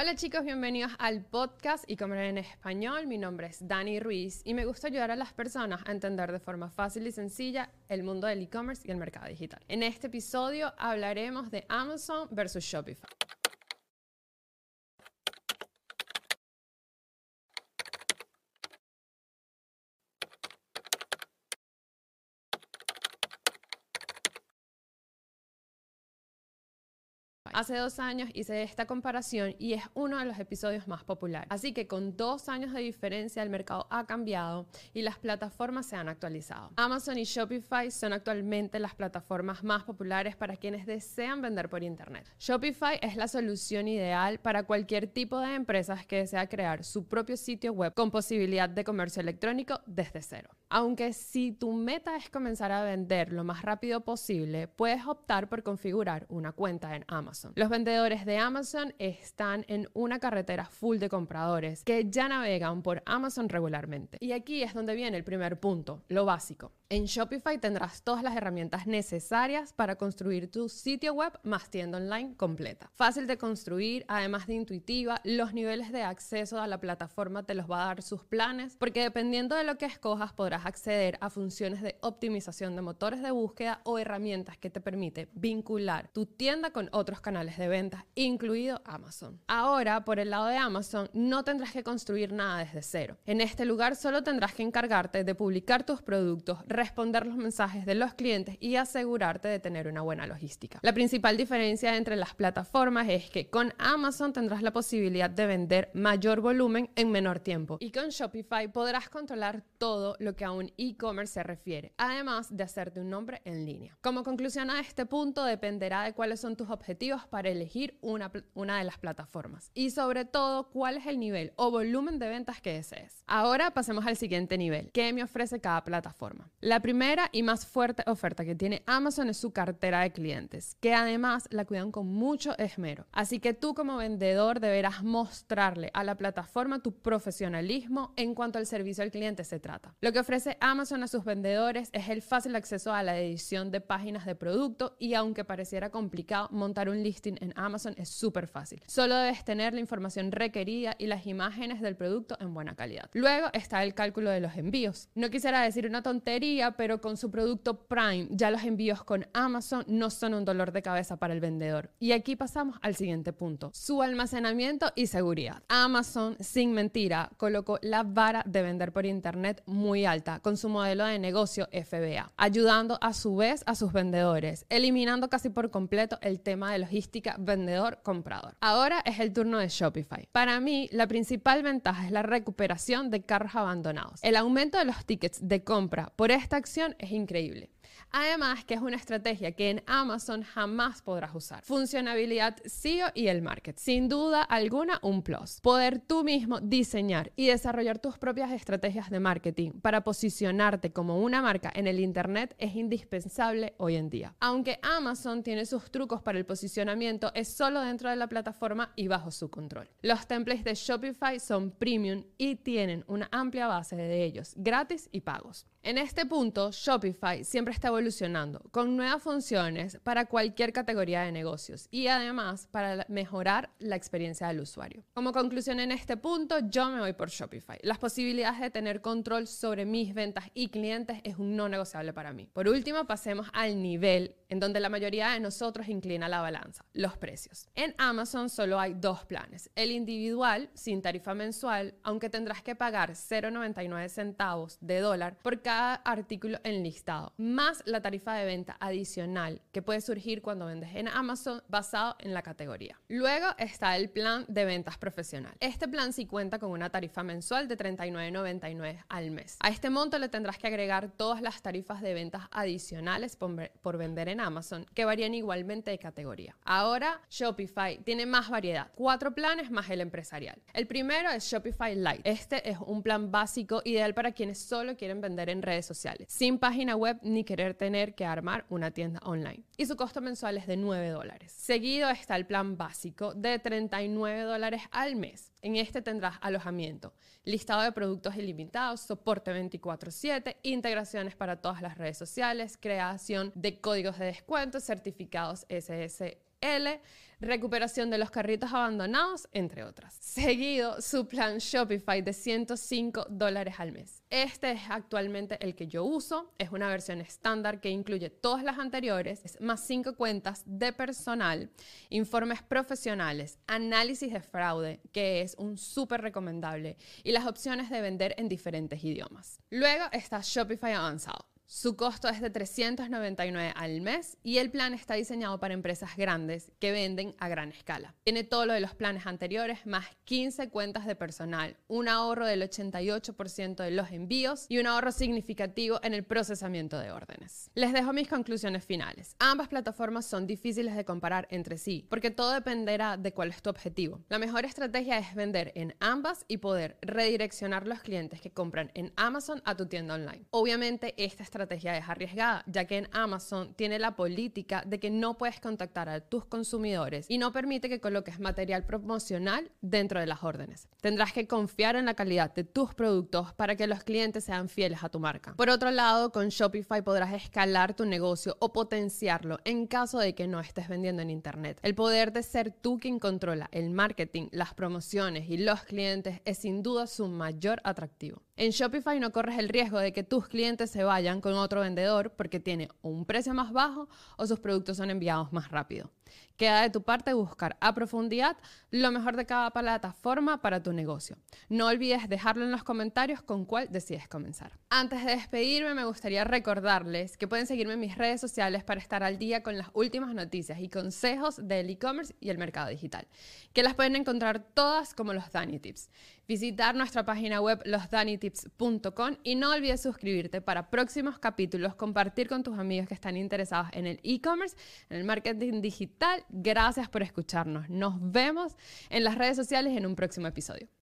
Hola chicos, bienvenidos al podcast y comer en español. Mi nombre es Dani Ruiz y me gusta ayudar a las personas a entender de forma fácil y sencilla el mundo del e-commerce y el mercado digital. En este episodio hablaremos de Amazon versus Shopify. Hace dos años hice esta comparación y es uno de los episodios más populares. Así que con dos años de diferencia el mercado ha cambiado y las plataformas se han actualizado. Amazon y Shopify son actualmente las plataformas más populares para quienes desean vender por Internet. Shopify es la solución ideal para cualquier tipo de empresas que desea crear su propio sitio web con posibilidad de comercio electrónico desde cero. Aunque si tu meta es comenzar a vender lo más rápido posible, puedes optar por configurar una cuenta en Amazon. Los vendedores de Amazon están en una carretera full de compradores que ya navegan por Amazon regularmente. Y aquí es donde viene el primer punto, lo básico. En Shopify tendrás todas las herramientas necesarias para construir tu sitio web más tienda online completa. Fácil de construir, además de intuitiva, los niveles de acceso a la plataforma te los va a dar sus planes, porque dependiendo de lo que escojas podrás acceder a funciones de optimización de motores de búsqueda o herramientas que te permiten vincular tu tienda con otros canales de ventas, incluido Amazon. Ahora, por el lado de Amazon, no tendrás que construir nada desde cero. En este lugar solo tendrás que encargarte de publicar tus productos, responder los mensajes de los clientes y asegurarte de tener una buena logística. La principal diferencia entre las plataformas es que con Amazon tendrás la posibilidad de vender mayor volumen en menor tiempo y con Shopify podrás controlar todo lo que a un e-commerce se refiere, además de hacerte un nombre en línea. Como conclusión a este punto dependerá de cuáles son tus objetivos para elegir una, una de las plataformas y sobre todo cuál es el nivel o volumen de ventas que desees. Ahora pasemos al siguiente nivel, ¿qué me ofrece cada plataforma? La primera y más fuerte oferta que tiene Amazon es su cartera de clientes, que además la cuidan con mucho esmero. Así que tú como vendedor deberás mostrarle a la plataforma tu profesionalismo en cuanto al servicio al cliente se trata. Lo que ofrece Amazon a sus vendedores es el fácil acceso a la edición de páginas de producto y aunque pareciera complicado, montar un listing en Amazon es súper fácil. Solo debes tener la información requerida y las imágenes del producto en buena calidad. Luego está el cálculo de los envíos. No quisiera decir una tontería, pero con su producto Prime ya los envíos con Amazon no son un dolor de cabeza para el vendedor. Y aquí pasamos al siguiente punto, su almacenamiento y seguridad. Amazon, sin mentira, colocó la vara de vender por Internet muy alta con su modelo de negocio FBA, ayudando a su vez a sus vendedores, eliminando casi por completo el tema de logística vendedor-comprador. Ahora es el turno de Shopify. Para mí, la principal ventaja es la recuperación de carros abandonados. El aumento de los tickets de compra por esta acción es increíble. Además, que es una estrategia que en Amazon jamás podrás usar. Funcionabilidad SEO y el market. Sin duda alguna, un plus. Poder tú mismo diseñar y desarrollar tus propias estrategias de marketing para posicionarte como una marca en el Internet es indispensable hoy en día. Aunque Amazon tiene sus trucos para el posicionamiento, es solo dentro de la plataforma y bajo su control. Los templates de Shopify son premium y tienen una amplia base de ellos, gratis y pagos. En este punto, Shopify siempre está evolucionando con nuevas funciones para cualquier categoría de negocios y además para mejorar la experiencia del usuario. Como conclusión en este punto, yo me voy por Shopify. Las posibilidades de tener control sobre mis ventas y clientes es un no negociable para mí. Por último, pasemos al nivel en donde la mayoría de nosotros inclina la balanza, los precios. En Amazon solo hay dos planes, el individual sin tarifa mensual, aunque tendrás que pagar 0,99 centavos de dólar por cada cada artículo enlistado, más la tarifa de venta adicional que puede surgir cuando vendes en Amazon basado en la categoría. Luego está el plan de ventas profesional. Este plan sí cuenta con una tarifa mensual de $39.99 al mes. A este monto le tendrás que agregar todas las tarifas de ventas adicionales por, por vender en Amazon, que varían igualmente de categoría. Ahora, Shopify tiene más variedad, cuatro planes más el empresarial. El primero es Shopify Lite. Este es un plan básico ideal para quienes solo quieren vender en redes sociales, sin página web ni querer tener que armar una tienda online. Y su costo mensual es de 9 dólares. Seguido está el plan básico de 39 dólares al mes. En este tendrás alojamiento, listado de productos ilimitados, soporte 24/7, integraciones para todas las redes sociales, creación de códigos de descuento, certificados SS L, recuperación de los carritos abandonados, entre otras. Seguido, su plan Shopify de 105 dólares al mes. Este es actualmente el que yo uso, es una versión estándar que incluye todas las anteriores, más 5 cuentas de personal, informes profesionales, análisis de fraude, que es un súper recomendable, y las opciones de vender en diferentes idiomas. Luego está Shopify avanzado. Su costo es de 399 al mes y el plan está diseñado para empresas grandes que venden a gran escala. Tiene todo lo de los planes anteriores, más 15 cuentas de personal, un ahorro del 88% de los envíos y un ahorro significativo en el procesamiento de órdenes. Les dejo mis conclusiones finales. Ambas plataformas son difíciles de comparar entre sí porque todo dependerá de cuál es tu objetivo. La mejor estrategia es vender en ambas y poder redireccionar los clientes que compran en Amazon a tu tienda online. Obviamente esta estrategia estrategia es arriesgada, ya que en Amazon tiene la política de que no puedes contactar a tus consumidores y no permite que coloques material promocional dentro de las órdenes. Tendrás que confiar en la calidad de tus productos para que los clientes sean fieles a tu marca. Por otro lado, con Shopify podrás escalar tu negocio o potenciarlo en caso de que no estés vendiendo en Internet. El poder de ser tú quien controla el marketing, las promociones y los clientes es sin duda su mayor atractivo. En Shopify no corres el riesgo de que tus clientes se vayan con otro vendedor porque tiene un precio más bajo o sus productos son enviados más rápido. Queda de tu parte buscar a profundidad lo mejor de cada plataforma para tu negocio. No olvides dejarlo en los comentarios con cuál decides comenzar. Antes de despedirme, me gustaría recordarles que pueden seguirme en mis redes sociales para estar al día con las últimas noticias y consejos del e-commerce y el mercado digital, que las pueden encontrar todas como los Dani Tips. Visitar nuestra página web losdanitips.com y no olvides suscribirte para próximos capítulos, compartir con tus amigos que están interesados en el e-commerce, en el marketing digital. Gracias por escucharnos. Nos vemos en las redes sociales en un próximo episodio.